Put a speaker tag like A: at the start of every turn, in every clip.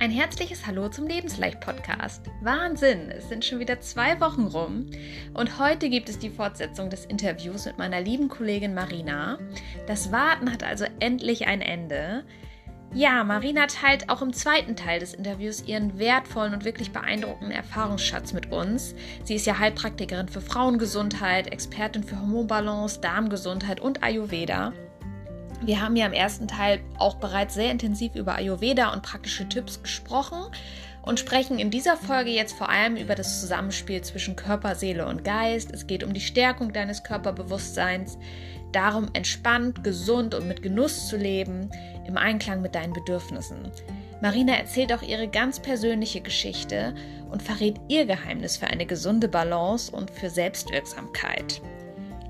A: Ein herzliches Hallo zum Lebensleicht-Podcast. Wahnsinn, es sind schon wieder zwei Wochen rum und heute gibt es die Fortsetzung des Interviews mit meiner lieben Kollegin Marina. Das Warten hat also endlich ein Ende. Ja, Marina teilt auch im zweiten Teil des Interviews ihren wertvollen und wirklich beeindruckenden Erfahrungsschatz mit uns. Sie ist ja Heilpraktikerin für Frauengesundheit, Expertin für Hormonbalance, Darmgesundheit und Ayurveda. Wir haben ja im ersten Teil auch bereits sehr intensiv über Ayurveda und praktische Tipps gesprochen und sprechen in dieser Folge jetzt vor allem über das Zusammenspiel zwischen Körper, Seele und Geist. Es geht um die Stärkung deines Körperbewusstseins, darum entspannt, gesund und mit Genuss zu leben, im Einklang mit deinen Bedürfnissen. Marina erzählt auch ihre ganz persönliche Geschichte und verrät ihr Geheimnis für eine gesunde Balance und für Selbstwirksamkeit.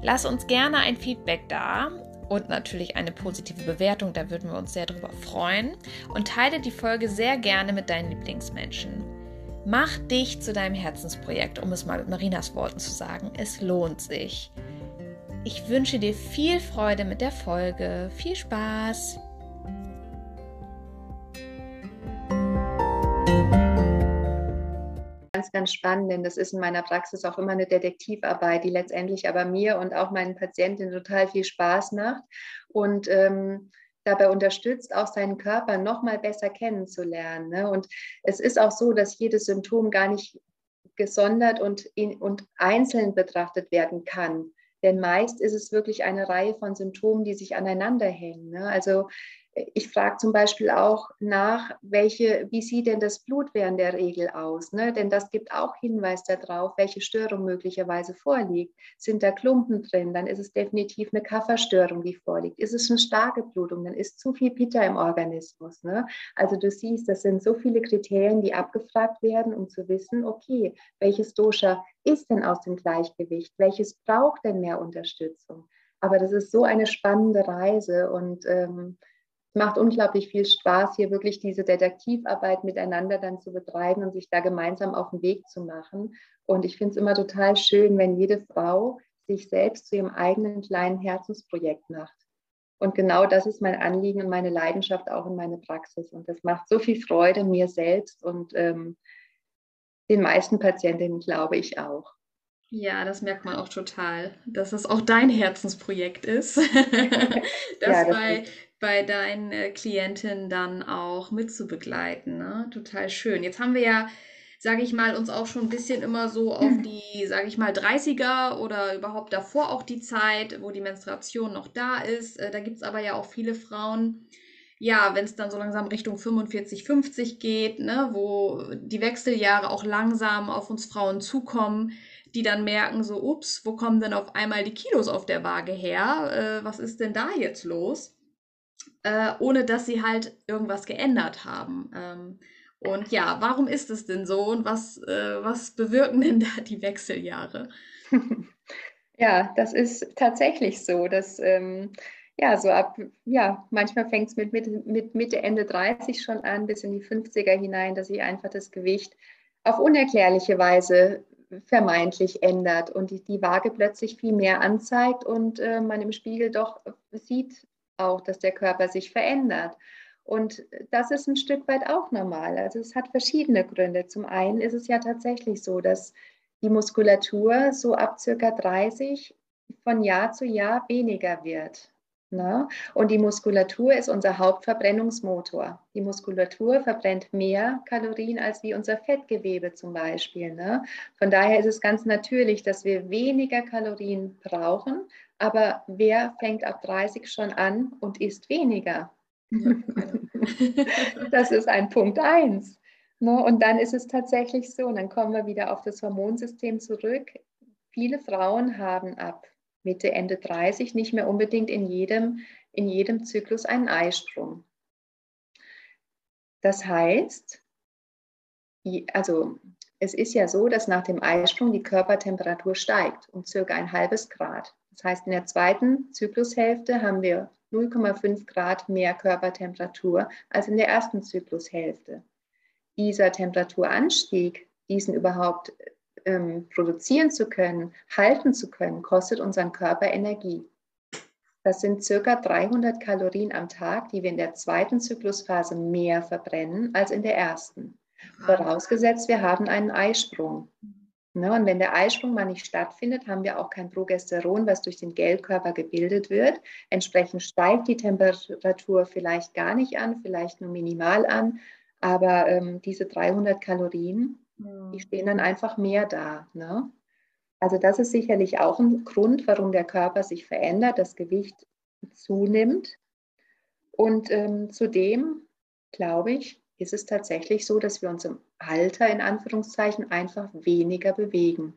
A: Lass uns gerne ein Feedback da und natürlich eine positive Bewertung, da würden wir uns sehr darüber freuen. Und teile die Folge sehr gerne mit deinen Lieblingsmenschen. Mach dich zu deinem Herzensprojekt, um es mal mit Marinas Worten zu sagen. Es lohnt sich. Ich wünsche dir viel Freude mit der Folge. Viel Spaß!
B: Ganz, ganz spannend, denn das ist in meiner Praxis auch immer eine Detektivarbeit, die letztendlich aber mir und auch meinen Patientinnen total viel Spaß macht und ähm, dabei unterstützt, auch seinen Körper noch mal besser kennenzulernen. Ne? Und es ist auch so, dass jedes Symptom gar nicht gesondert und, in, und einzeln betrachtet werden kann. Denn meist ist es wirklich eine Reihe von Symptomen, die sich aneinander hängen. Ne? Also ich frage zum Beispiel auch nach, welche, wie sieht denn das Blut während der Regel aus? Ne? Denn das gibt auch Hinweis darauf, welche Störung möglicherweise vorliegt. Sind da Klumpen drin, dann ist es definitiv eine Kafferstörung, die vorliegt. Ist es eine starke Blutung, dann ist zu viel Pitta im Organismus. Ne? Also du siehst, das sind so viele Kriterien, die abgefragt werden, um zu wissen, okay, welches Dosha ist denn aus dem Gleichgewicht? Welches braucht denn mehr Unterstützung? Aber das ist so eine spannende Reise und ähm, macht unglaublich viel Spaß, hier wirklich diese Detektivarbeit miteinander dann zu betreiben und sich da gemeinsam auf den Weg zu machen. Und ich finde es immer total schön, wenn jede Frau sich selbst zu ihrem eigenen kleinen Herzensprojekt macht. Und genau das ist mein Anliegen und meine Leidenschaft auch in meiner Praxis. Und das macht so viel Freude mir selbst und ähm, den meisten Patientinnen, glaube ich, auch.
A: Ja, das merkt man auch total, dass es auch dein Herzensprojekt ist. das, ja, das bei, bei deinen äh, Klientinnen dann auch mitzubegleiten. Ne? Total schön. Jetzt haben wir ja, sage ich mal, uns auch schon ein bisschen immer so auf mhm. die, sage ich mal, 30er oder überhaupt davor auch die Zeit, wo die Menstruation noch da ist. Äh, da gibt es aber ja auch viele Frauen, ja, wenn es dann so langsam Richtung 45, 50 geht, ne, wo die Wechseljahre auch langsam auf uns Frauen zukommen, die dann merken, so, ups, wo kommen denn auf einmal die Kilos auf der Waage her? Äh, was ist denn da jetzt los? Äh, ohne dass sie halt irgendwas geändert haben. Ähm, und ja, warum ist es denn so und was, äh, was bewirken denn da die Wechseljahre?
B: Ja, das ist tatsächlich so, dass ähm, ja, so ab, ja, manchmal fängt es mit, mit, mit Mitte, Ende 30 schon an, bis in die 50er hinein, dass sich einfach das Gewicht auf unerklärliche Weise vermeintlich ändert und die, die Waage plötzlich viel mehr anzeigt und äh, man im Spiegel doch sieht, auch, dass der Körper sich verändert. Und das ist ein Stück weit auch normal. Also es hat verschiedene Gründe. Zum einen ist es ja tatsächlich so, dass die Muskulatur so ab circa 30 von Jahr zu Jahr weniger wird. Ne? Und die Muskulatur ist unser Hauptverbrennungsmotor. Die Muskulatur verbrennt mehr Kalorien als wie unser Fettgewebe zum Beispiel. Ne? Von daher ist es ganz natürlich, dass wir weniger Kalorien brauchen, aber wer fängt ab 30 schon an und isst weniger? das ist ein Punkt eins. Ne? Und dann ist es tatsächlich so, und dann kommen wir wieder auf das Hormonsystem zurück. Viele Frauen haben ab Mitte, Ende 30 nicht mehr unbedingt in jedem, in jedem Zyklus einen Eisprung. Das heißt, also es ist ja so, dass nach dem Eisprung die Körpertemperatur steigt um circa ein halbes Grad. Das heißt, in der zweiten Zyklushälfte haben wir 0,5 Grad mehr Körpertemperatur als in der ersten Zyklushälfte. Dieser Temperaturanstieg, diesen überhaupt ähm, produzieren zu können, halten zu können, kostet unseren Körper Energie. Das sind circa 300 Kalorien am Tag, die wir in der zweiten Zyklusphase mehr verbrennen als in der ersten. Vorausgesetzt, wir haben einen Eisprung. Ne, und wenn der Eisprung mal nicht stattfindet, haben wir auch kein Progesteron, was durch den Gelbkörper gebildet wird. Entsprechend steigt die Temperatur vielleicht gar nicht an, vielleicht nur minimal an. Aber ähm, diese 300 Kalorien, ja. die stehen dann einfach mehr da. Ne? Also das ist sicherlich auch ein Grund, warum der Körper sich verändert, das Gewicht zunimmt. Und ähm, zudem, glaube ich, ist es tatsächlich so, dass wir uns im Alter in Anführungszeichen einfach weniger bewegen.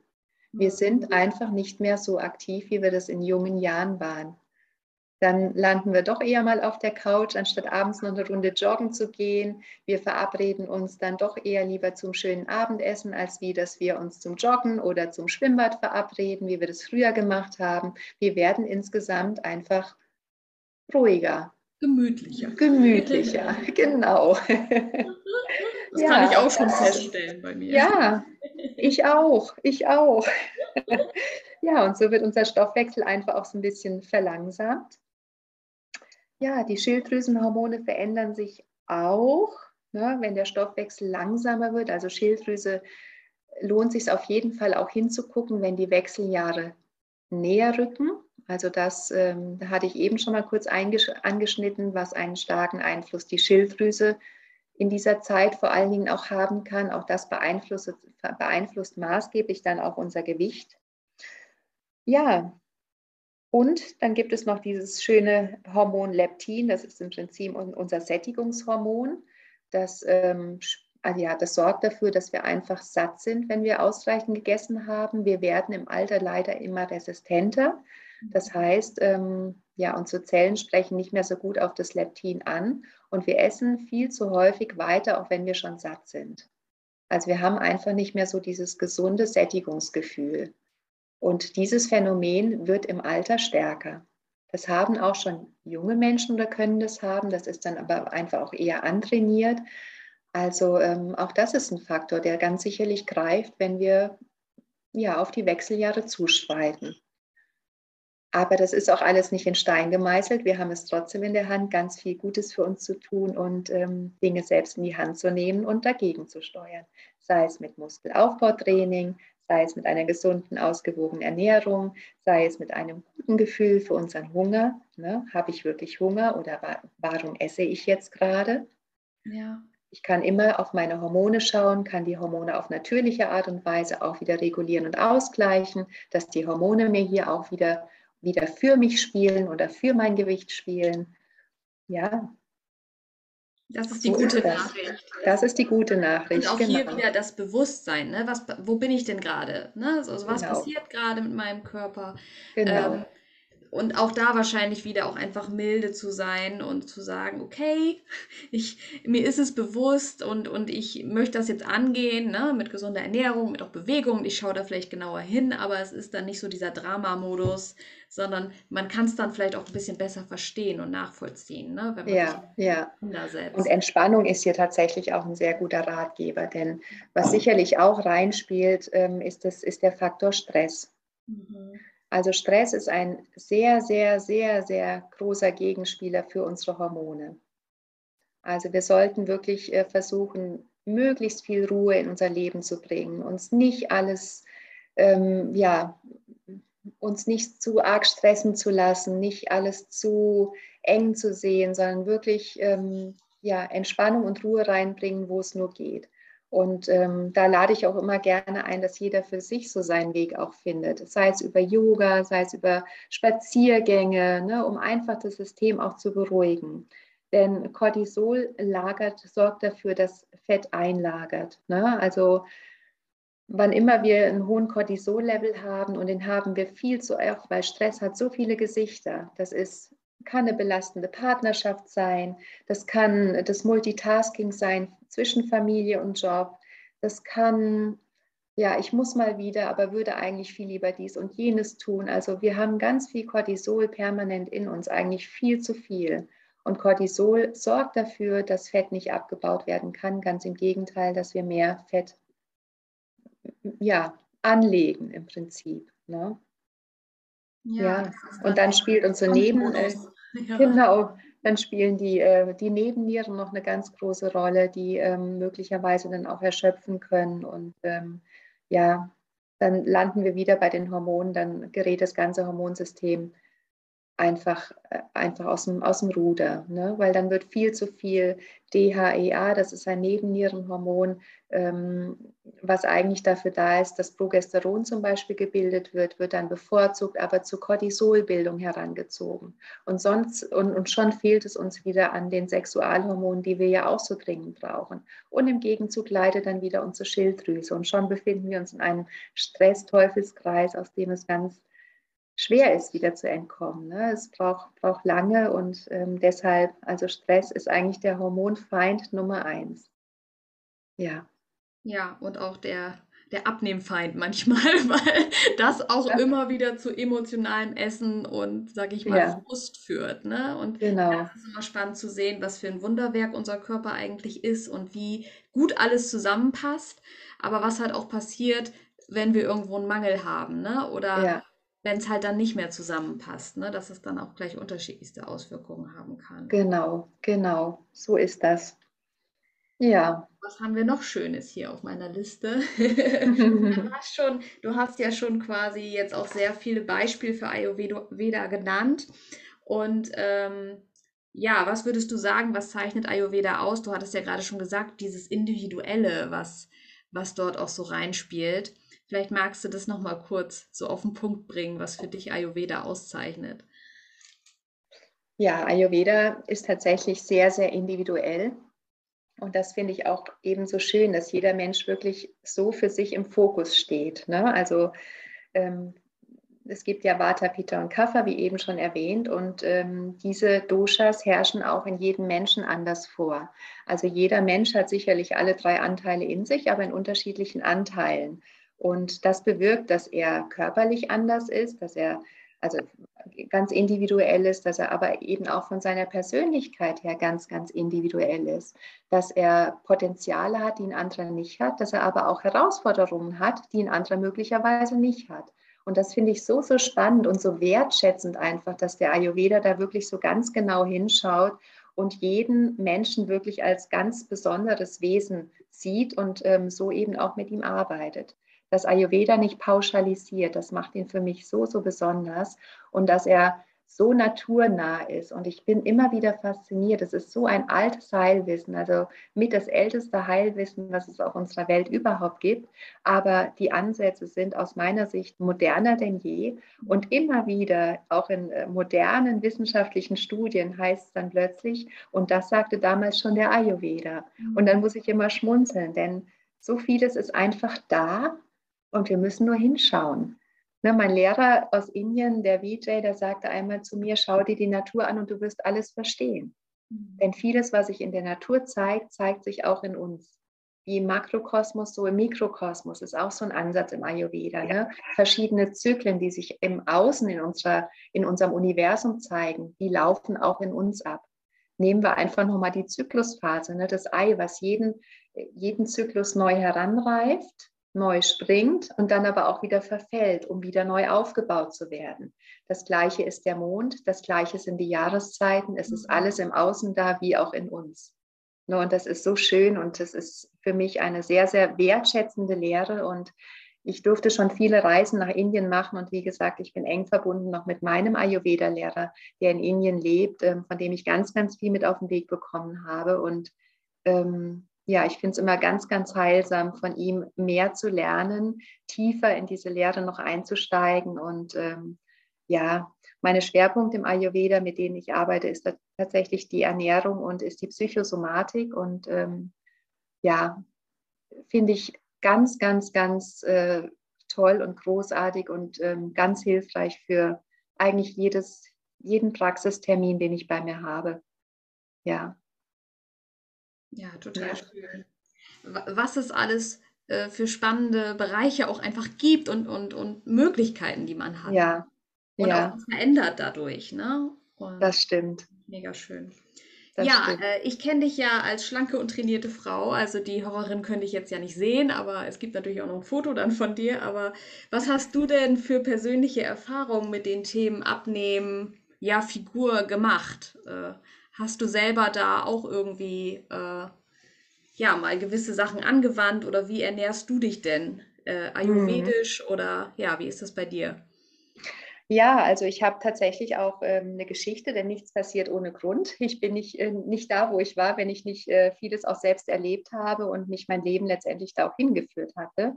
B: Wir mhm. sind einfach nicht mehr so aktiv, wie wir das in jungen Jahren waren. Dann landen wir doch eher mal auf der Couch, anstatt abends noch eine Runde joggen zu gehen. Wir verabreden uns dann doch eher lieber zum schönen Abendessen, als wie, dass wir uns zum Joggen oder zum Schwimmbad verabreden, wie wir das früher gemacht haben. Wir werden insgesamt einfach ruhiger,
A: Gemütlicher.
B: Gemütlicher, genau.
A: Das ja, kann ich auch schon feststellen bei mir.
B: Ja, ich auch, ich auch. Ja, und so wird unser Stoffwechsel einfach auch so ein bisschen verlangsamt. Ja, die Schilddrüsenhormone verändern sich auch, ne, wenn der Stoffwechsel langsamer wird. Also Schilddrüse lohnt sich auf jeden Fall auch hinzugucken, wenn die Wechseljahre näher rücken. Also das ähm, hatte ich eben schon mal kurz angeschnitten, was einen starken Einfluss die Schilddrüse in dieser Zeit vor allen Dingen auch haben kann. Auch das beeinflusst, beeinflusst maßgeblich dann auch unser Gewicht. Ja, und dann gibt es noch dieses schöne Hormon Leptin, das ist im Prinzip unser Sättigungshormon. Das, ähm, also ja, das sorgt dafür, dass wir einfach satt sind, wenn wir ausreichend gegessen haben. Wir werden im Alter leider immer resistenter. Das heißt, ähm, ja, unsere Zellen sprechen nicht mehr so gut auf das Leptin an und wir essen viel zu häufig weiter, auch wenn wir schon satt sind. Also wir haben einfach nicht mehr so dieses gesunde Sättigungsgefühl. Und dieses Phänomen wird im Alter stärker. Das haben auch schon junge Menschen oder können das haben. Das ist dann aber einfach auch eher antrainiert. Also ähm, auch das ist ein Faktor, der ganz sicherlich greift, wenn wir ja auf die Wechseljahre zuschreiten. Aber das ist auch alles nicht in Stein gemeißelt. Wir haben es trotzdem in der Hand, ganz viel Gutes für uns zu tun und ähm, Dinge selbst in die Hand zu nehmen und dagegen zu steuern. Sei es mit Muskelaufbautraining, sei es mit einer gesunden, ausgewogenen Ernährung, sei es mit einem guten Gefühl für unseren Hunger. Ne? Habe ich wirklich Hunger oder wa warum esse ich jetzt gerade? Ja. Ich kann immer auf meine Hormone schauen, kann die Hormone auf natürliche Art und Weise auch wieder regulieren und ausgleichen, dass die Hormone mir hier auch wieder wieder für mich spielen oder für mein Gewicht spielen. Ja.
A: Das ist die so gute ist das. Nachricht.
B: Das ist die gute Nachricht.
A: Und auch genau. hier wieder das Bewusstsein. Ne? Was, wo bin ich denn gerade? Ne? Also, was genau. passiert gerade mit meinem Körper? Genau. Ähm, und auch da wahrscheinlich wieder auch einfach milde zu sein und zu sagen, okay, ich, mir ist es bewusst und, und ich möchte das jetzt angehen, ne, mit gesunder Ernährung, mit auch Bewegung. Ich schaue da vielleicht genauer hin, aber es ist dann nicht so dieser Drama-Modus, sondern man kann es dann vielleicht auch ein bisschen besser verstehen und nachvollziehen, ne,
B: wenn man ja, ja. Und Entspannung ist hier tatsächlich auch ein sehr guter Ratgeber, denn was sicherlich auch reinspielt, ähm, ist, das, ist der Faktor Stress. Mhm. Also Stress ist ein sehr, sehr, sehr, sehr großer Gegenspieler für unsere Hormone. Also wir sollten wirklich äh, versuchen, möglichst viel Ruhe in unser Leben zu bringen, uns nicht alles, ähm, ja, uns nicht zu arg stressen zu lassen, nicht alles zu eng zu sehen, sondern wirklich ähm, ja, Entspannung und Ruhe reinbringen, wo es nur geht. Und ähm, da lade ich auch immer gerne ein, dass jeder für sich so seinen Weg auch findet. Sei es über Yoga, sei es über Spaziergänge, ne, um einfach das System auch zu beruhigen. Denn Cortisol lagert, sorgt dafür, dass Fett einlagert. Ne? Also wann immer wir einen hohen Cortisol-Level haben, und den haben wir viel zu oft, weil Stress hat so viele Gesichter. Das ist kann eine belastende Partnerschaft sein, das kann das Multitasking sein zwischen Familie und Job, das kann, ja, ich muss mal wieder, aber würde eigentlich viel lieber dies und jenes tun. Also wir haben ganz viel Cortisol permanent in uns, eigentlich viel zu viel. Und Cortisol sorgt dafür, dass Fett nicht abgebaut werden kann. Ganz im Gegenteil, dass wir mehr Fett ja, anlegen im Prinzip. Ne? Ja, ja. und dann spielt unsere Neben, äh, ja. genau, dann spielen die, äh, die Nebennieren noch eine ganz große Rolle, die ähm, möglicherweise dann auch erschöpfen können. Und ähm, ja, dann landen wir wieder bei den Hormonen, dann gerät das ganze Hormonsystem einfach, äh, einfach aus, dem, aus dem Ruder, ne? weil dann wird viel zu viel DHEA, das ist ein Nebennierenhormon, ähm, was eigentlich dafür da ist, dass Progesteron zum Beispiel gebildet wird, wird dann bevorzugt, aber zur Cortisolbildung herangezogen. Und, sonst, und, und schon fehlt es uns wieder an den Sexualhormonen, die wir ja auch so dringend brauchen. Und im Gegenzug leidet dann wieder unsere Schilddrüse. Und schon befinden wir uns in einem Stress-Teufelskreis, aus dem es ganz schwer ist, wieder zu entkommen. Ne? Es braucht, braucht lange und ähm, deshalb, also Stress ist eigentlich der Hormonfeind Nummer eins. Ja.
A: Ja, und auch der, der Abnehmfeind manchmal, weil das auch ja. immer wieder zu emotionalem Essen und, sage ich mal, ja. Frust führt. Ne? Und genau. das ist immer spannend zu sehen, was für ein Wunderwerk unser Körper eigentlich ist und wie gut alles zusammenpasst. Aber was halt auch passiert, wenn wir irgendwo einen Mangel haben, ne? Oder ja wenn es halt dann nicht mehr zusammenpasst, ne? dass es dann auch gleich unterschiedlichste Auswirkungen haben kann.
B: Genau, genau, so ist das. Ja.
A: Was haben wir noch Schönes hier auf meiner Liste? du, hast schon, du hast ja schon quasi jetzt auch sehr viele Beispiele für Ayurveda genannt. Und ähm, ja, was würdest du sagen, was zeichnet Ayurveda aus? Du hattest ja gerade schon gesagt, dieses Individuelle, was, was dort auch so reinspielt. Vielleicht magst du das nochmal kurz so auf den Punkt bringen, was für dich Ayurveda auszeichnet.
B: Ja, Ayurveda ist tatsächlich sehr, sehr individuell. Und das finde ich auch ebenso schön, dass jeder Mensch wirklich so für sich im Fokus steht. Ne? Also ähm, es gibt ja Vata, Pitta und Kapha, wie eben schon erwähnt, und ähm, diese Doshas herrschen auch in jedem Menschen anders vor. Also jeder Mensch hat sicherlich alle drei Anteile in sich, aber in unterschiedlichen Anteilen. Und das bewirkt, dass er körperlich anders ist, dass er also ganz individuell ist, dass er aber eben auch von seiner Persönlichkeit her ganz, ganz individuell ist, dass er Potenziale hat, die ein anderer nicht hat, dass er aber auch Herausforderungen hat, die ein anderer möglicherweise nicht hat. Und das finde ich so, so spannend und so wertschätzend einfach, dass der Ayurveda da wirklich so ganz genau hinschaut und jeden Menschen wirklich als ganz besonderes Wesen sieht und ähm, so eben auch mit ihm arbeitet dass Ayurveda nicht pauschalisiert. Das macht ihn für mich so, so besonders und dass er so naturnah ist. Und ich bin immer wieder fasziniert. Es ist so ein altes Heilwissen, also mit das älteste Heilwissen, was es auf unserer Welt überhaupt gibt. Aber die Ansätze sind aus meiner Sicht moderner denn je. Und immer wieder, auch in äh, modernen wissenschaftlichen Studien, heißt es dann plötzlich, und das sagte damals schon der Ayurveda. Und dann muss ich immer schmunzeln, denn so vieles ist einfach da und wir müssen nur hinschauen. Ne, mein Lehrer aus Indien, der Vijay, der sagte einmal zu mir, schau dir die Natur an und du wirst alles verstehen. Mhm. Denn vieles, was sich in der Natur zeigt, zeigt sich auch in uns. Wie im Makrokosmos, so im Mikrokosmos ist auch so ein Ansatz im Ayurveda. Ne? Verschiedene Zyklen, die sich im Außen in, unserer, in unserem Universum zeigen, die laufen auch in uns ab. Nehmen wir einfach nochmal die Zyklusphase, ne? das Ei, was jeden, jeden Zyklus neu heranreift neu springt und dann aber auch wieder verfällt, um wieder neu aufgebaut zu werden. Das gleiche ist der Mond, das gleiche sind die Jahreszeiten, es ist mhm. alles im Außen da wie auch in uns. Ne, und das ist so schön und das ist für mich eine sehr, sehr wertschätzende Lehre und ich durfte schon viele Reisen nach Indien machen und wie gesagt, ich bin eng verbunden noch mit meinem Ayurveda-Lehrer, der in Indien lebt, ähm, von dem ich ganz, ganz viel mit auf den Weg bekommen habe und ähm, ja, ich finde es immer ganz, ganz heilsam, von ihm mehr zu lernen, tiefer in diese Lehre noch einzusteigen. Und ähm, ja, meine Schwerpunkte im Ayurveda, mit denen ich arbeite, ist tatsächlich die Ernährung und ist die Psychosomatik. Und ähm, ja, finde ich ganz, ganz, ganz äh, toll und großartig und ähm, ganz hilfreich für eigentlich jedes, jeden Praxistermin, den ich bei mir habe. Ja.
A: Ja, total schön. Was es alles äh, für spannende Bereiche auch einfach gibt und, und, und Möglichkeiten, die man hat.
B: Ja.
A: Und
B: ja.
A: auch verändert dadurch. Ne?
B: Und das stimmt.
A: Mega schön. Das ja, äh, ich kenne dich ja als schlanke und trainierte Frau. Also die Horrorin könnte ich jetzt ja nicht sehen, aber es gibt natürlich auch noch ein Foto dann von dir. Aber was hast du denn für persönliche Erfahrungen mit den Themen Abnehmen, ja, Figur gemacht? Äh, hast du selber da auch irgendwie äh, ja mal gewisse Sachen angewandt oder wie ernährst du dich denn? Äh, ayurvedisch mhm. oder ja, wie ist das bei dir?
B: Ja, also ich habe tatsächlich auch ähm, eine Geschichte, denn nichts passiert ohne Grund. Ich bin nicht, äh, nicht da, wo ich war, wenn ich nicht äh, vieles auch selbst erlebt habe und mich mein Leben letztendlich da auch hingeführt hatte.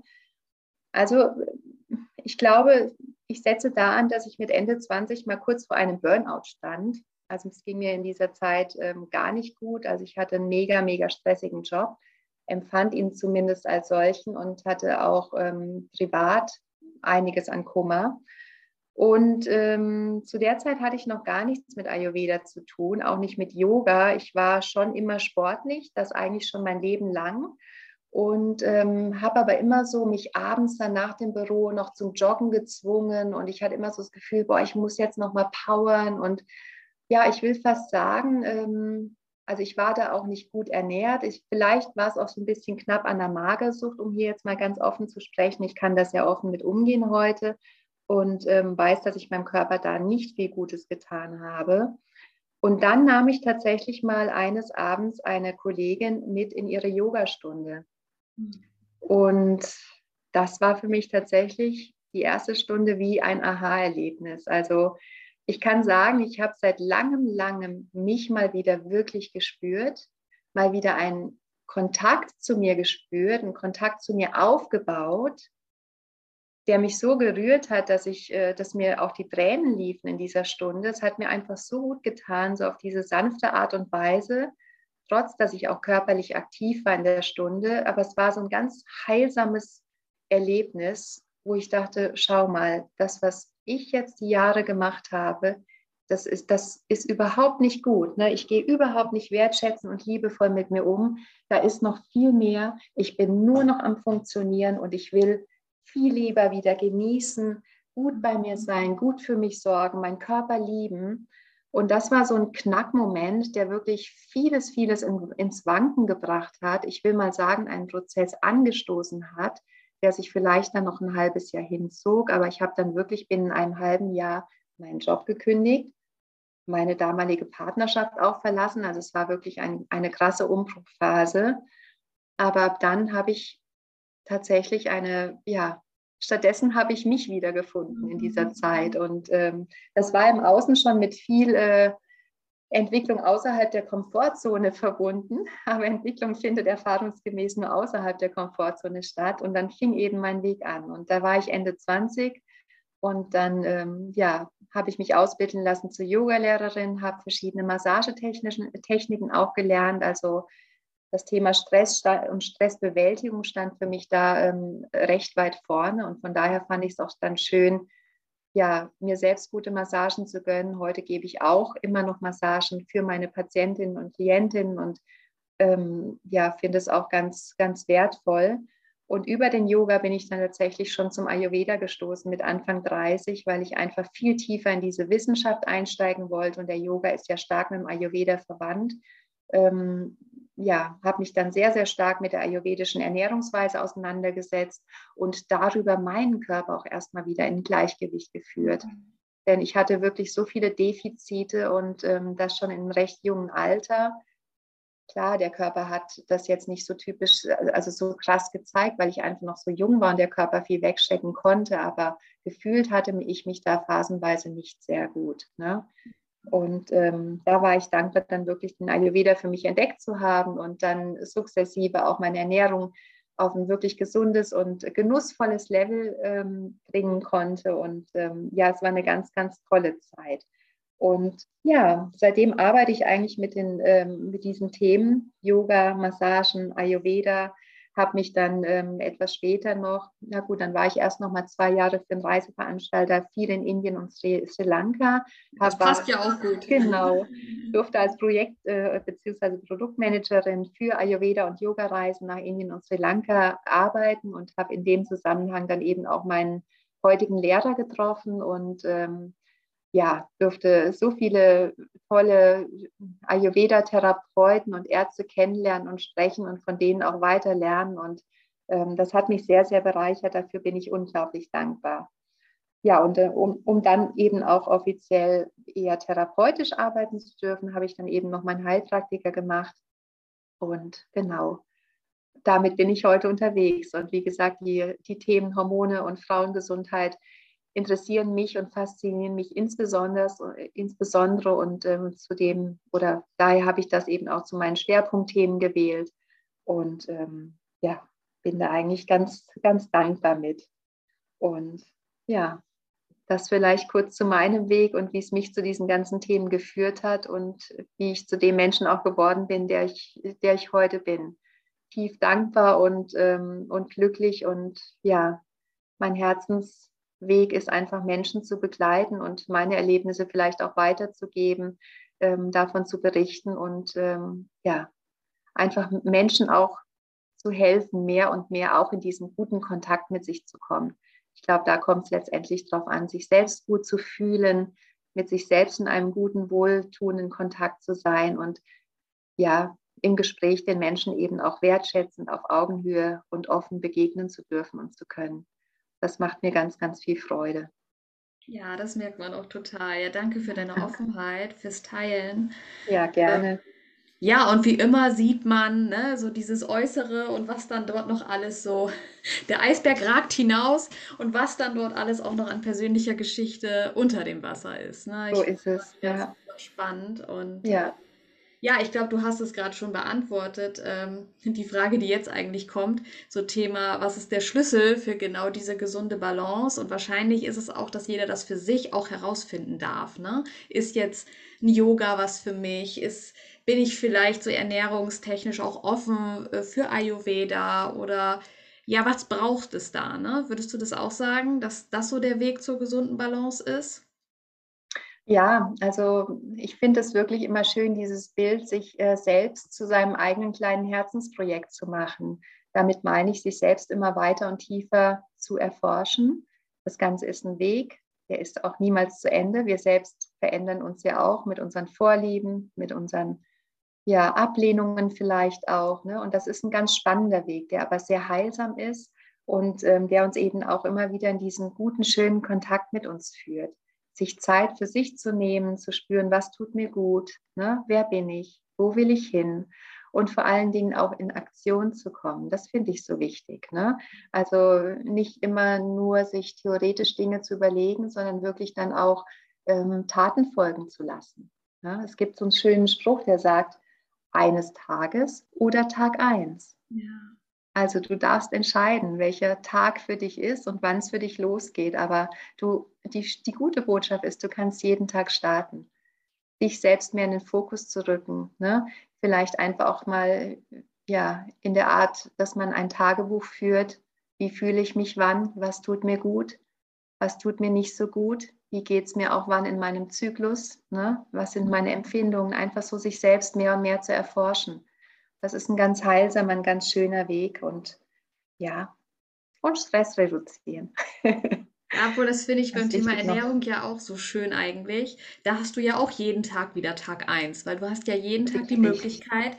B: Also ich glaube, ich setze da an, dass ich mit Ende 20 mal kurz vor einem Burnout stand. Also es ging mir in dieser Zeit ähm, gar nicht gut. Also ich hatte einen mega, mega stressigen Job, empfand ihn zumindest als solchen und hatte auch ähm, privat einiges an Kummer. Und ähm, zu der Zeit hatte ich noch gar nichts mit Ayurveda zu tun, auch nicht mit Yoga. Ich war schon immer sportlich, das eigentlich schon mein Leben lang. Und ähm, habe aber immer so mich abends dann nach dem Büro noch zum Joggen gezwungen. Und ich hatte immer so das Gefühl, boah, ich muss jetzt noch mal powern. Und ja, ich will fast sagen, ähm, also ich war da auch nicht gut ernährt. Ich, vielleicht war es auch so ein bisschen knapp an der Magersucht, um hier jetzt mal ganz offen zu sprechen. Ich kann das ja offen mit umgehen heute und ähm, weiß, dass ich meinem Körper da nicht viel Gutes getan habe. Und dann nahm ich tatsächlich mal eines Abends eine Kollegin mit in ihre Yogastunde. Mhm. Und das war für mich tatsächlich die erste Stunde wie ein Aha-Erlebnis. Also ich kann sagen, ich habe seit langem, langem mich mal wieder wirklich gespürt, mal wieder einen Kontakt zu mir gespürt, einen Kontakt zu mir aufgebaut, der mich so gerührt hat, dass ich, äh, dass mir auch die Tränen liefen in dieser Stunde. Es hat mir einfach so gut getan, so auf diese sanfte Art und Weise, trotz dass ich auch körperlich aktiv war in der Stunde. Aber es war so ein ganz heilsames Erlebnis, wo ich dachte, schau mal, das, was ich jetzt die Jahre gemacht habe, das ist, das ist überhaupt nicht gut. Ne? Ich gehe überhaupt nicht wertschätzen und liebevoll mit mir um. Da ist noch viel mehr. Ich bin nur noch am Funktionieren und ich will viel lieber wieder genießen, gut bei mir sein, gut für mich sorgen, meinen Körper lieben. Und das war so ein Knackmoment, der wirklich vieles, vieles in, ins Wanken gebracht hat. Ich will mal sagen, einen Prozess angestoßen hat, der sich vielleicht dann noch ein halbes Jahr hinzog. Aber ich habe dann wirklich binnen einem halben Jahr meinen Job gekündigt, meine damalige Partnerschaft auch verlassen. Also es war wirklich ein, eine krasse Umbruchphase. Aber dann habe ich tatsächlich eine, ja, stattdessen habe ich mich wiedergefunden in dieser mhm. Zeit. Und ähm, das war im Außen schon mit viel äh, Entwicklung außerhalb der Komfortzone verbunden. Aber Entwicklung findet erfahrungsgemäß nur außerhalb der Komfortzone statt. Und dann fing eben mein Weg an. Und da war ich Ende 20 und dann ähm, ja, habe ich mich ausbilden lassen zur Yogalehrerin, habe verschiedene Massagetechniken auch gelernt, also das Thema Stress und Stressbewältigung stand für mich da ähm, recht weit vorne. Und von daher fand ich es auch dann schön, ja, mir selbst gute Massagen zu gönnen. Heute gebe ich auch immer noch Massagen für meine Patientinnen und Klientinnen und ähm, ja, finde es auch ganz, ganz wertvoll. Und über den Yoga bin ich dann tatsächlich schon zum Ayurveda gestoßen mit Anfang 30, weil ich einfach viel tiefer in diese Wissenschaft einsteigen wollte. Und der Yoga ist ja stark mit dem Ayurveda verwandt. Ähm, ja, habe mich dann sehr, sehr stark mit der ayurvedischen Ernährungsweise auseinandergesetzt und darüber meinen Körper auch erstmal wieder in Gleichgewicht geführt. Mhm. Denn ich hatte wirklich so viele Defizite und ähm, das schon in einem recht jungen Alter. Klar, der Körper hat das jetzt nicht so typisch, also so krass gezeigt, weil ich einfach noch so jung war und der Körper viel wegstecken konnte, aber gefühlt hatte ich mich da phasenweise nicht sehr gut. Ne? Und ähm, da war ich dankbar, dann wirklich den Ayurveda für mich entdeckt zu haben und dann sukzessive auch meine Ernährung auf ein wirklich gesundes und genussvolles Level ähm, bringen konnte. Und ähm, ja, es war eine ganz, ganz tolle Zeit. Und ja, seitdem arbeite ich eigentlich mit, den, ähm, mit diesen Themen, Yoga, Massagen, Ayurveda, habe mich dann ähm, etwas später noch, na gut, dann war ich erst noch mal zwei Jahre für einen Reiseveranstalter, viel in Indien und Sri, Sri Lanka.
A: Das passt ja auch gut.
B: Genau, durfte als Projekt- äh, bzw. Produktmanagerin für Ayurveda und Yoga-Reisen nach Indien und Sri Lanka arbeiten und habe in dem Zusammenhang dann eben auch meinen heutigen Lehrer getroffen und ähm, ja, durfte so viele tolle Ayurveda-Therapeuten und Ärzte kennenlernen und sprechen und von denen auch weiter lernen. Und ähm, das hat mich sehr, sehr bereichert. Dafür bin ich unglaublich dankbar. Ja, und äh, um, um dann eben auch offiziell eher therapeutisch arbeiten zu dürfen, habe ich dann eben noch meinen Heilpraktiker gemacht. Und genau, damit bin ich heute unterwegs. Und wie gesagt, die, die Themen Hormone und Frauengesundheit interessieren mich und faszinieren mich insbesondere, insbesondere und ähm, zudem, oder daher habe ich das eben auch zu meinen Schwerpunktthemen gewählt. Und ähm, ja, bin da eigentlich ganz, ganz dankbar mit. Und ja, das vielleicht kurz zu meinem Weg und wie es mich zu diesen ganzen Themen geführt hat und wie ich zu dem Menschen auch geworden bin, der ich, der ich heute bin. Tief dankbar und, ähm, und glücklich und ja, mein Herzensweg ist einfach Menschen zu begleiten und meine Erlebnisse vielleicht auch weiterzugeben, ähm, davon zu berichten und ähm, ja, einfach Menschen auch zu helfen, mehr und mehr auch in diesen guten Kontakt mit sich zu kommen. Ich glaube, da kommt es letztendlich darauf an, sich selbst gut zu fühlen, mit sich selbst in einem guten, wohltuenden Kontakt zu sein und ja, im Gespräch den Menschen eben auch wertschätzend auf Augenhöhe und offen begegnen zu dürfen und zu können. Das macht mir ganz, ganz viel Freude.
A: Ja, das merkt man auch total. Ja, danke für deine Offenheit, fürs Teilen.
B: Ja, gerne. Ähm,
A: ja, und wie immer sieht man ne, so dieses Äußere und was dann dort noch alles so, der Eisberg ragt hinaus und was dann dort alles auch noch an persönlicher Geschichte unter dem Wasser ist. Ne?
B: Ich so ist es, ja.
A: Spannend und
B: ja.
A: Ja, ich glaube, du hast es gerade schon beantwortet. Ähm, die Frage, die jetzt eigentlich kommt, so Thema, was ist der Schlüssel für genau diese gesunde Balance? Und wahrscheinlich ist es auch, dass jeder das für sich auch herausfinden darf. Ne? Ist jetzt ein Yoga was für mich? Ist bin ich vielleicht so ernährungstechnisch auch offen äh, für Ayurveda oder ja, was braucht es da? Ne? Würdest du das auch sagen, dass das so der Weg zur gesunden Balance ist?
B: Ja, also ich finde es wirklich immer schön, dieses Bild, sich äh, selbst zu seinem eigenen kleinen Herzensprojekt zu machen. Damit meine ich, sich selbst immer weiter und tiefer zu erforschen. Das Ganze ist ein Weg, der ist auch niemals zu Ende. Wir selbst verändern uns ja auch mit unseren Vorlieben, mit unseren ja, Ablehnungen vielleicht auch. Ne? Und das ist ein ganz spannender Weg, der aber sehr heilsam ist und ähm, der uns eben auch immer wieder in diesen guten, schönen Kontakt mit uns führt. Sich Zeit für sich zu nehmen, zu spüren, was tut mir gut, ne? wer bin ich, wo will ich hin und vor allen Dingen auch in Aktion zu kommen. Das finde ich so wichtig. Ne? Also nicht immer nur sich theoretisch Dinge zu überlegen, sondern wirklich dann auch ähm, Taten folgen zu lassen. Ja? Es gibt so einen schönen Spruch, der sagt, eines Tages oder Tag eins. Ja. Also du darfst entscheiden, welcher Tag für dich ist und wann es für dich losgeht. Aber du, die, die gute Botschaft ist, du kannst jeden Tag starten. Dich selbst mehr in den Fokus zu rücken. Ne? Vielleicht einfach auch mal ja, in der Art, dass man ein Tagebuch führt. Wie fühle ich mich wann? Was tut mir gut? Was tut mir nicht so gut? wie geht es mir auch wann in meinem Zyklus, ne? was sind meine Empfindungen, einfach so sich selbst mehr und mehr zu erforschen. Das ist ein ganz heilsamer, ein ganz schöner Weg und ja, und Stress reduzieren.
A: Obwohl, das finde ich beim Thema Ernährung noch. ja auch so schön eigentlich. Da hast du ja auch jeden Tag wieder Tag 1, weil du hast ja jeden Tag die Möglichkeit,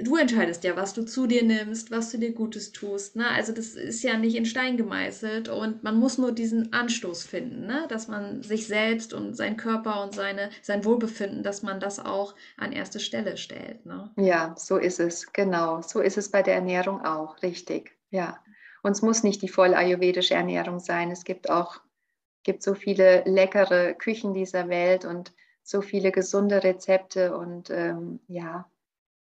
A: du entscheidest ja, was du zu dir nimmst, was du dir Gutes tust. Ne? Also das ist ja nicht in Stein gemeißelt und man muss nur diesen Anstoß finden, ne? dass man sich selbst und seinen Körper und seine, sein Wohlbefinden, dass man das auch an erste Stelle stellt. Ne?
B: Ja, so ist es, genau. So ist es bei der Ernährung auch, richtig. Ja. Und es muss nicht die voll ayurvedische Ernährung sein. Es gibt auch gibt so viele leckere Küchen dieser Welt und so viele gesunde Rezepte und ähm, ja,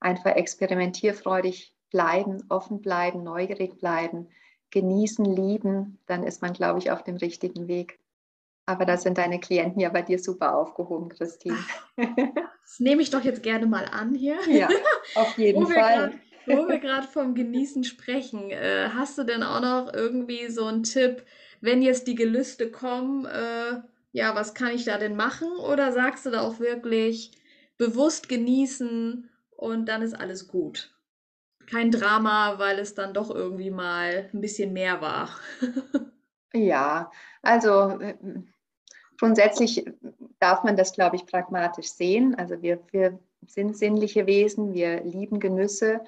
B: einfach experimentierfreudig bleiben, offen bleiben, neugierig bleiben, genießen, lieben, dann ist man, glaube ich, auf dem richtigen Weg. Aber da sind deine Klienten ja bei dir super aufgehoben, Christine.
A: Das nehme ich doch jetzt gerne mal an hier.
B: Ja, auf jeden Fall.
A: Grad, wo wir gerade vom Genießen sprechen, äh, hast du denn auch noch irgendwie so einen Tipp, wenn jetzt die Gelüste kommen, äh, ja, was kann ich da denn machen? Oder sagst du da auch wirklich bewusst genießen und dann ist alles gut. Kein Drama, weil es dann doch irgendwie mal ein bisschen mehr war.
B: ja, also äh, grundsätzlich darf man das, glaube ich, pragmatisch sehen. Also wir, wir sind sinnliche Wesen, wir lieben Genüsse.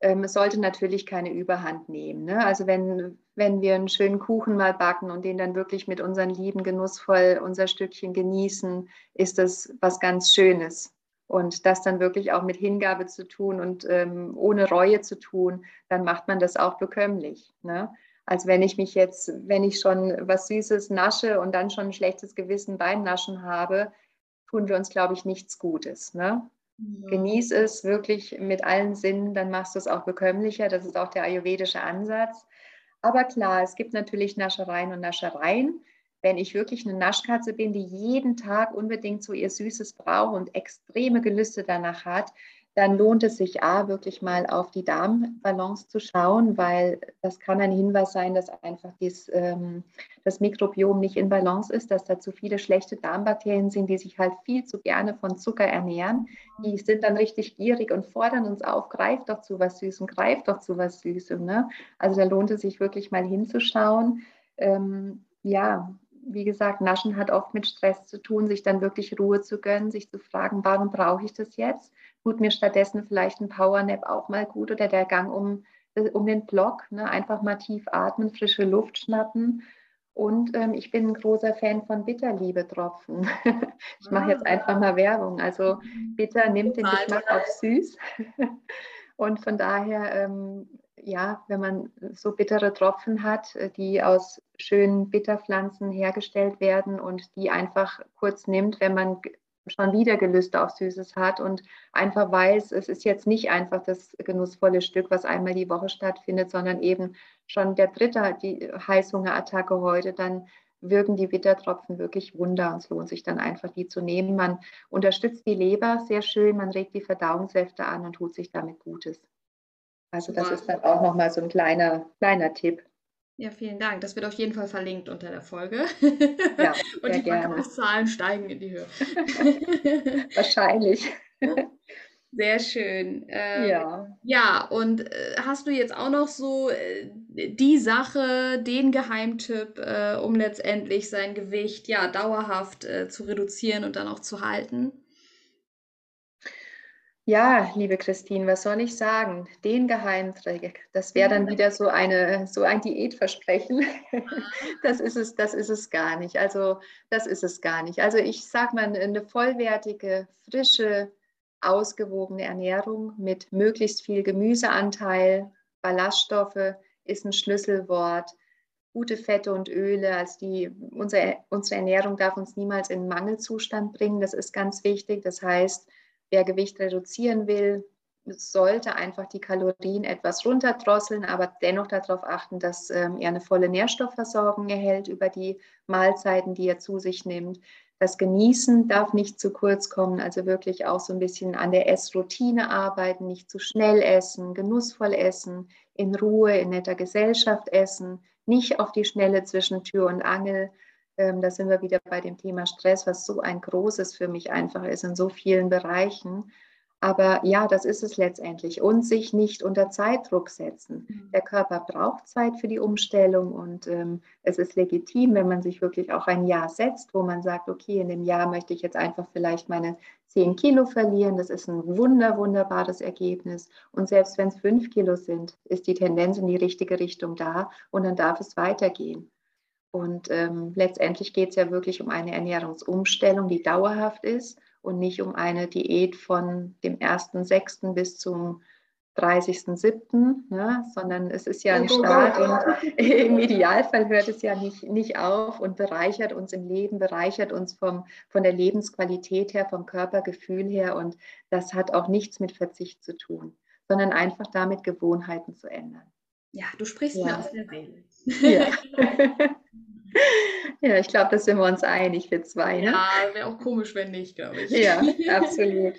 B: Ähm, es sollte natürlich keine Überhand nehmen. Ne? Also wenn, wenn wir einen schönen Kuchen mal backen und den dann wirklich mit unseren Lieben genussvoll unser Stückchen genießen, ist das was ganz Schönes. Und das dann wirklich auch mit Hingabe zu tun und ähm, ohne Reue zu tun, dann macht man das auch bekömmlich. Ne? als wenn ich mich jetzt, wenn ich schon was Süßes nasche und dann schon ein schlechtes Gewissen beim Naschen habe, tun wir uns, glaube ich, nichts Gutes. Ne? Ja. Genieß es wirklich mit allen Sinnen, dann machst du es auch bekömmlicher. Das ist auch der ayurvedische Ansatz. Aber klar, es gibt natürlich Naschereien und Naschereien. Wenn ich wirklich eine Naschkatze bin, die jeden Tag unbedingt so ihr Süßes braucht und extreme Gelüste danach hat, dann lohnt es sich A, wirklich mal auf die Darmbalance zu schauen, weil das kann ein Hinweis sein, dass einfach dies, ähm, das Mikrobiom nicht in Balance ist, dass da zu viele schlechte Darmbakterien sind, die sich halt viel zu gerne von Zucker ernähren. Die sind dann richtig gierig und fordern uns auf, greif doch zu was Süßem, greif doch zu was Süßem. Ne? Also da lohnt es sich wirklich mal hinzuschauen. Ähm, ja, wie gesagt, Naschen hat oft mit Stress zu tun, sich dann wirklich Ruhe zu gönnen, sich zu fragen, warum brauche ich das jetzt? Tut mir stattdessen vielleicht ein Powernap auch mal gut oder der Gang um, äh, um den Block, ne? einfach mal tief atmen, frische Luft schnappen. Und ähm, ich bin ein großer Fan von Bitterliebe-Tropfen. ich mache jetzt einfach mal Werbung. Also bitter nimmt den Geschmack auf süß. Und von daher ähm, ja, wenn man so bittere Tropfen hat, äh, die aus schönen Bitterpflanzen hergestellt werden und die einfach kurz nimmt, wenn man schon wieder Gelüste auf Süßes hat und einfach weiß, es ist jetzt nicht einfach das genussvolle Stück, was einmal die Woche stattfindet, sondern eben schon der dritte, die Heißhungerattacke heute, dann wirken die Bittertropfen wirklich Wunder und es lohnt sich dann einfach, die zu nehmen. Man unterstützt die Leber sehr schön, man regt die Verdauungssäfte an und tut sich damit Gutes. Also das wow. ist dann auch nochmal so ein kleiner, kleiner Tipp.
A: Ja, vielen Dank. Das wird auf jeden Fall verlinkt unter der Folge.
B: Ja,
A: Und die Verkaufszahlen steigen in die Höhe.
B: Wahrscheinlich.
A: Sehr schön. Ähm, ja. Ja, und äh, hast du jetzt auch noch so äh, die Sache, den Geheimtipp, äh, um letztendlich sein Gewicht ja dauerhaft äh, zu reduzieren und dann auch zu halten?
B: Ja, liebe Christine, was soll ich sagen? Den Geheimtrick, das wäre dann wieder so, eine, so ein Diätversprechen. Das ist, es, das ist es gar nicht. Also das ist es gar nicht. Also ich sage mal, eine vollwertige, frische, ausgewogene Ernährung mit möglichst viel Gemüseanteil, Ballaststoffe ist ein Schlüsselwort. Gute Fette und Öle, also die, unsere, unsere Ernährung darf uns niemals in Mangelzustand bringen. Das ist ganz wichtig. Das heißt, wer Gewicht reduzieren will, sollte einfach die Kalorien etwas runterdrosseln, aber dennoch darauf achten, dass ähm, er eine volle Nährstoffversorgung erhält über die Mahlzeiten, die er zu sich nimmt. Das Genießen darf nicht zu kurz kommen, also wirklich auch so ein bisschen an der Essroutine arbeiten, nicht zu schnell essen, genussvoll essen, in Ruhe, in netter Gesellschaft essen, nicht auf die Schnelle zwischen Tür und Angel ähm, da sind wir wieder bei dem Thema Stress, was so ein großes für mich einfach ist in so vielen Bereichen. Aber ja, das ist es letztendlich. Und sich nicht unter Zeitdruck setzen. Mhm. Der Körper braucht Zeit für die Umstellung und ähm, es ist legitim, wenn man sich wirklich auch ein Jahr setzt, wo man sagt, okay, in dem Jahr möchte ich jetzt einfach vielleicht meine 10 Kilo verlieren. Das ist ein wunder, wunderbares Ergebnis. Und selbst wenn es 5 Kilo sind, ist die Tendenz in die richtige Richtung da und dann darf es weitergehen. Und ähm, letztendlich geht es ja wirklich um eine Ernährungsumstellung, die dauerhaft ist und nicht um eine Diät von dem 1.6. bis zum 30.07., ne? sondern es ist ja ein Start und im Idealfall hört es ja nicht, nicht auf und bereichert uns im Leben, bereichert uns vom, von der Lebensqualität her, vom Körpergefühl her und das hat auch nichts mit Verzicht zu tun, sondern einfach damit Gewohnheiten zu ändern.
A: Ja, du sprichst ja. mir aus der Seele.
B: Ja. ja, ich glaube, da sind wir uns einig, wir zwei.
A: Ne? Ja, wäre auch komisch, wenn nicht, glaube ich.
B: Ja, absolut.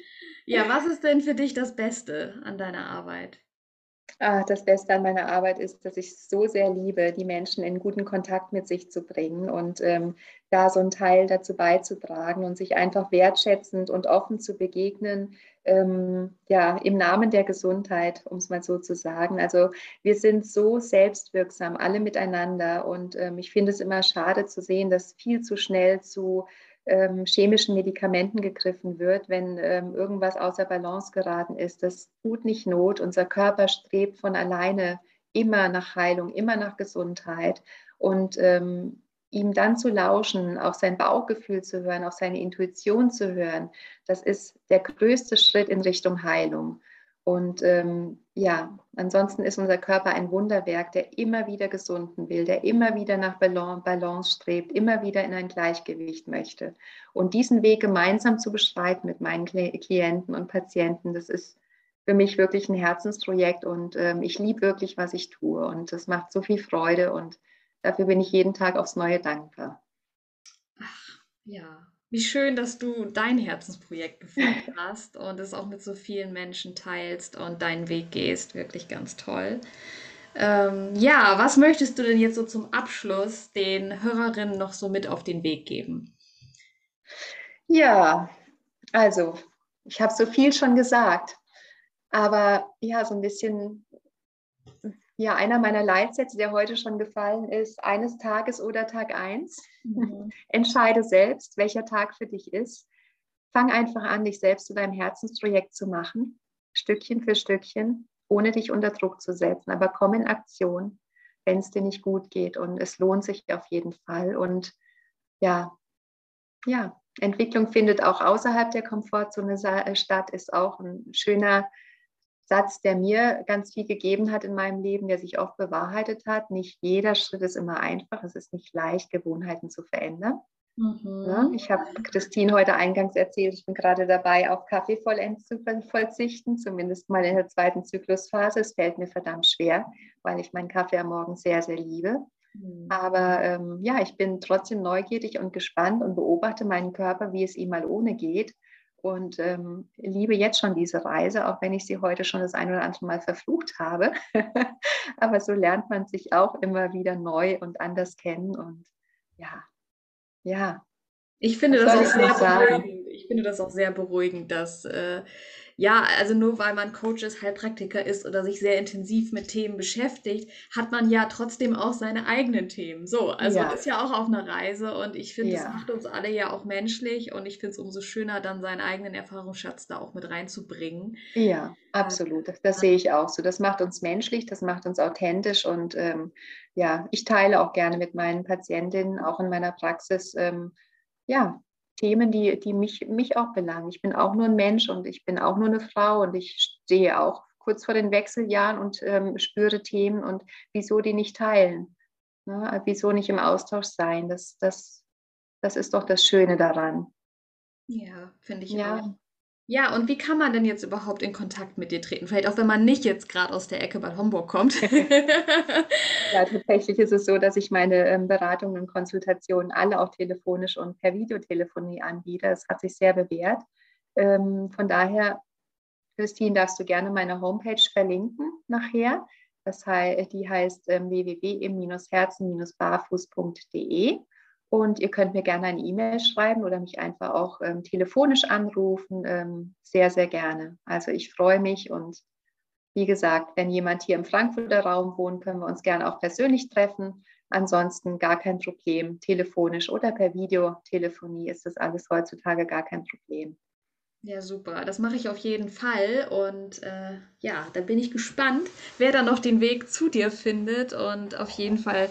A: ja, was ist denn für dich das Beste an deiner Arbeit?
B: Ah, das Beste an meiner Arbeit ist, dass ich es so sehr liebe, die Menschen in guten Kontakt mit sich zu bringen und ähm, da so einen Teil dazu beizutragen und sich einfach wertschätzend und offen zu begegnen, ähm, ja, im Namen der Gesundheit, um es mal so zu sagen. Also wir sind so selbstwirksam, alle miteinander und ähm, ich finde es immer schade zu sehen, dass viel zu schnell zu ähm, chemischen Medikamenten gegriffen wird, wenn ähm, irgendwas außer Balance geraten ist. Das tut nicht Not. Unser Körper strebt von alleine immer nach Heilung, immer nach Gesundheit. Und ähm, ihm dann zu lauschen, auf sein Bauchgefühl zu hören, auf seine Intuition zu hören, das ist der größte Schritt in Richtung Heilung. Und ähm, ja, ansonsten ist unser Körper ein Wunderwerk, der immer wieder gesunden will, der immer wieder nach Balance strebt, immer wieder in ein Gleichgewicht möchte. Und diesen Weg gemeinsam zu beschreiten mit meinen Klienten und Patienten, das ist für mich wirklich ein Herzensprojekt und ähm, ich liebe wirklich, was ich tue. Und das macht so viel Freude und dafür bin ich jeden Tag aufs Neue dankbar.
A: Ach, ja, wie schön, dass du dein Herzensprojekt gefunden hast und es auch mit so vielen Menschen teilst und deinen Weg gehst. Wirklich ganz toll. Ähm, ja, was möchtest du denn jetzt so zum Abschluss den Hörerinnen noch so mit auf den Weg geben?
B: Ja, also ich habe so viel schon gesagt, aber ja, so ein bisschen ja, einer meiner Leitsätze, der heute schon gefallen ist, eines Tages oder Tag eins. Mhm. Entscheide selbst, welcher Tag für dich ist. Fang einfach an, dich selbst zu deinem Herzensprojekt zu machen, Stückchen für Stückchen, ohne dich unter Druck zu setzen. Aber komm in Aktion, wenn es dir nicht gut geht. Und es lohnt sich auf jeden Fall. Und ja, ja, Entwicklung findet auch außerhalb der Komfortzone statt, ist auch ein schöner Satz, der mir ganz viel gegeben hat in meinem Leben, der sich oft bewahrheitet hat. Nicht jeder Schritt ist immer einfach. Es ist nicht leicht, Gewohnheiten zu verändern. Mhm. Ja, ich habe Christine heute eingangs erzählt, ich bin gerade dabei, auf Kaffee vollends zu verzichten, zumindest mal in der zweiten Zyklusphase. Es fällt mir verdammt schwer, weil ich meinen Kaffee am Morgen sehr, sehr liebe. Mhm. Aber ähm, ja, ich bin trotzdem neugierig und gespannt und beobachte meinen Körper, wie es ihm mal ohne geht und ähm, liebe jetzt schon diese Reise, auch wenn ich sie heute schon das ein oder andere Mal verflucht habe. Aber so lernt man sich auch immer wieder neu und anders kennen und ja, ja.
A: Ich finde das auch sehr beruhigend. Ich finde das auch sehr beruhigend, dass äh, ja, also nur weil man Coach ist, Heilpraktiker ist oder sich sehr intensiv mit Themen beschäftigt, hat man ja trotzdem auch seine eigenen Themen. So, also ja. man ist ja auch auf einer Reise und ich finde, ja. das macht uns alle ja auch menschlich und ich finde es umso schöner, dann seinen eigenen Erfahrungsschatz da auch mit reinzubringen.
B: Ja, absolut. Das, das sehe ich auch so. Das macht uns menschlich, das macht uns authentisch und ähm, ja, ich teile auch gerne mit meinen Patientinnen, auch in meiner Praxis, ähm, ja, Themen, die, die mich, mich auch belangen. Ich bin auch nur ein Mensch und ich bin auch nur eine Frau und ich stehe auch kurz vor den Wechseljahren und ähm, spüre Themen und wieso die nicht teilen. Ne? Wieso nicht im Austausch sein? Das, das, das ist doch das Schöne daran.
A: Ja, finde ich ja. auch. Ja, und wie kann man denn jetzt überhaupt in Kontakt mit dir treten? Vielleicht auch, wenn man nicht jetzt gerade aus der Ecke bei Homburg kommt.
B: ja, tatsächlich ist es so, dass ich meine ähm, Beratungen und Konsultationen alle auch telefonisch und per Videotelefonie anbiete. Das hat sich sehr bewährt. Ähm, von daher, Christine, darfst du gerne meine Homepage verlinken nachher. Das heißt, die heißt ähm, www.im-herzen-barfuß.de. Und ihr könnt mir gerne eine E-Mail schreiben oder mich einfach auch ähm, telefonisch anrufen. Ähm, sehr, sehr gerne. Also ich freue mich und wie gesagt, wenn jemand hier im Frankfurter Raum wohnt, können wir uns gerne auch persönlich treffen. Ansonsten gar kein Problem. Telefonisch oder per Videotelefonie ist das alles heutzutage gar kein Problem.
A: Ja, super. Das mache ich auf jeden Fall. Und äh, ja, da bin ich gespannt, wer dann noch den Weg zu dir findet. Und auf jeden Fall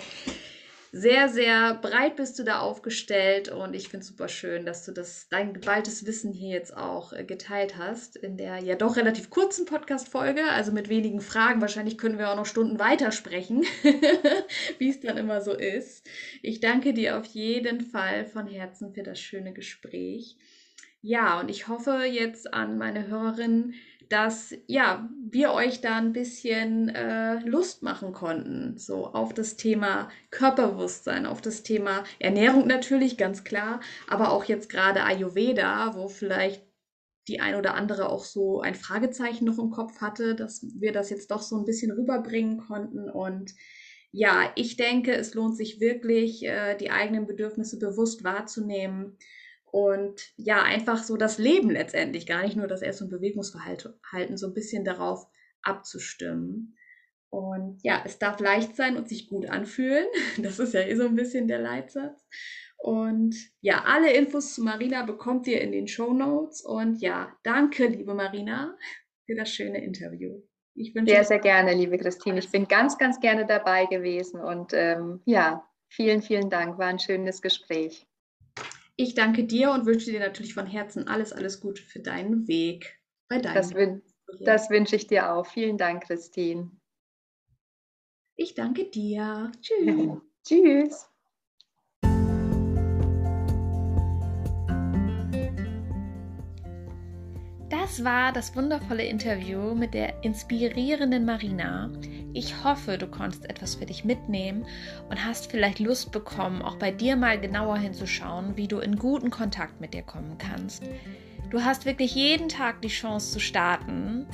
A: sehr, sehr breit bist du da aufgestellt und ich finde es super schön, dass du das, dein geballtes Wissen hier jetzt auch äh, geteilt hast in der ja doch relativ kurzen Podcast-Folge, also mit wenigen Fragen. Wahrscheinlich können wir auch noch Stunden weitersprechen, wie es dann immer so ist. Ich danke dir auf jeden Fall von Herzen für das schöne Gespräch. Ja, und ich hoffe jetzt an meine Hörerinnen, dass ja, wir euch da ein bisschen äh, Lust machen konnten, so auf das Thema Körperbewusstsein, auf das Thema Ernährung natürlich, ganz klar, aber auch jetzt gerade Ayurveda, wo vielleicht die ein oder andere auch so ein Fragezeichen noch im Kopf hatte, dass wir das jetzt doch so ein bisschen rüberbringen konnten. Und ja, ich denke, es lohnt sich wirklich, äh, die eigenen Bedürfnisse bewusst wahrzunehmen und ja, einfach so das Leben letztendlich, gar nicht nur das Ess- und Bewegungsverhalten, so ein bisschen darauf abzustimmen. Und ja, es darf leicht sein und sich gut anfühlen. Das ist ja eh so ein bisschen der Leitsatz. Und ja, alle Infos zu Marina bekommt ihr in den Show Notes. Und ja, danke, liebe Marina, für das schöne Interview.
B: Ich wünsche sehr, sehr gerne, liebe Christine. Ich bin ganz, ganz gerne dabei gewesen. Und ähm, ja, vielen, vielen Dank. War ein schönes Gespräch.
A: Ich danke dir und wünsche dir natürlich von Herzen alles, alles Gute für deinen Weg
B: bei deinem Das, wün das wünsche ich dir auch. Vielen Dank, Christine.
A: Ich danke dir. Tschüss.
B: Tschüss.
A: Das war das wundervolle Interview mit der inspirierenden Marina. Ich hoffe, du konntest etwas für dich mitnehmen und hast vielleicht Lust bekommen, auch bei dir mal genauer hinzuschauen, wie du in guten Kontakt mit dir kommen kannst. Du hast wirklich jeden Tag die Chance zu starten.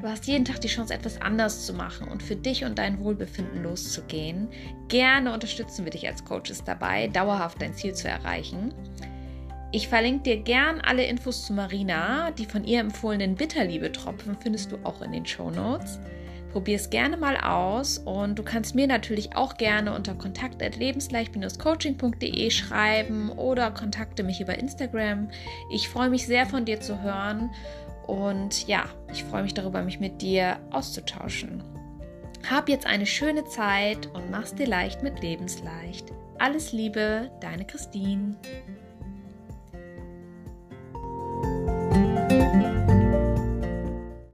A: Du hast jeden Tag die Chance, etwas anders zu machen und für dich und dein Wohlbefinden loszugehen. Gerne unterstützen wir dich als Coaches dabei, dauerhaft dein Ziel zu erreichen. Ich verlinke dir gern alle Infos zu Marina. Die von ihr empfohlenen Bitterliebe-Tropfen findest du auch in den Show Notes. Probier es gerne mal aus und du kannst mir natürlich auch gerne unter kontakt.lebensleicht-coaching.de schreiben oder kontakte mich über Instagram. Ich freue mich sehr von dir zu hören und ja, ich freue mich darüber, mich mit dir auszutauschen. Hab jetzt eine schöne Zeit und mach's dir leicht mit Lebensleicht. Alles Liebe, deine Christine.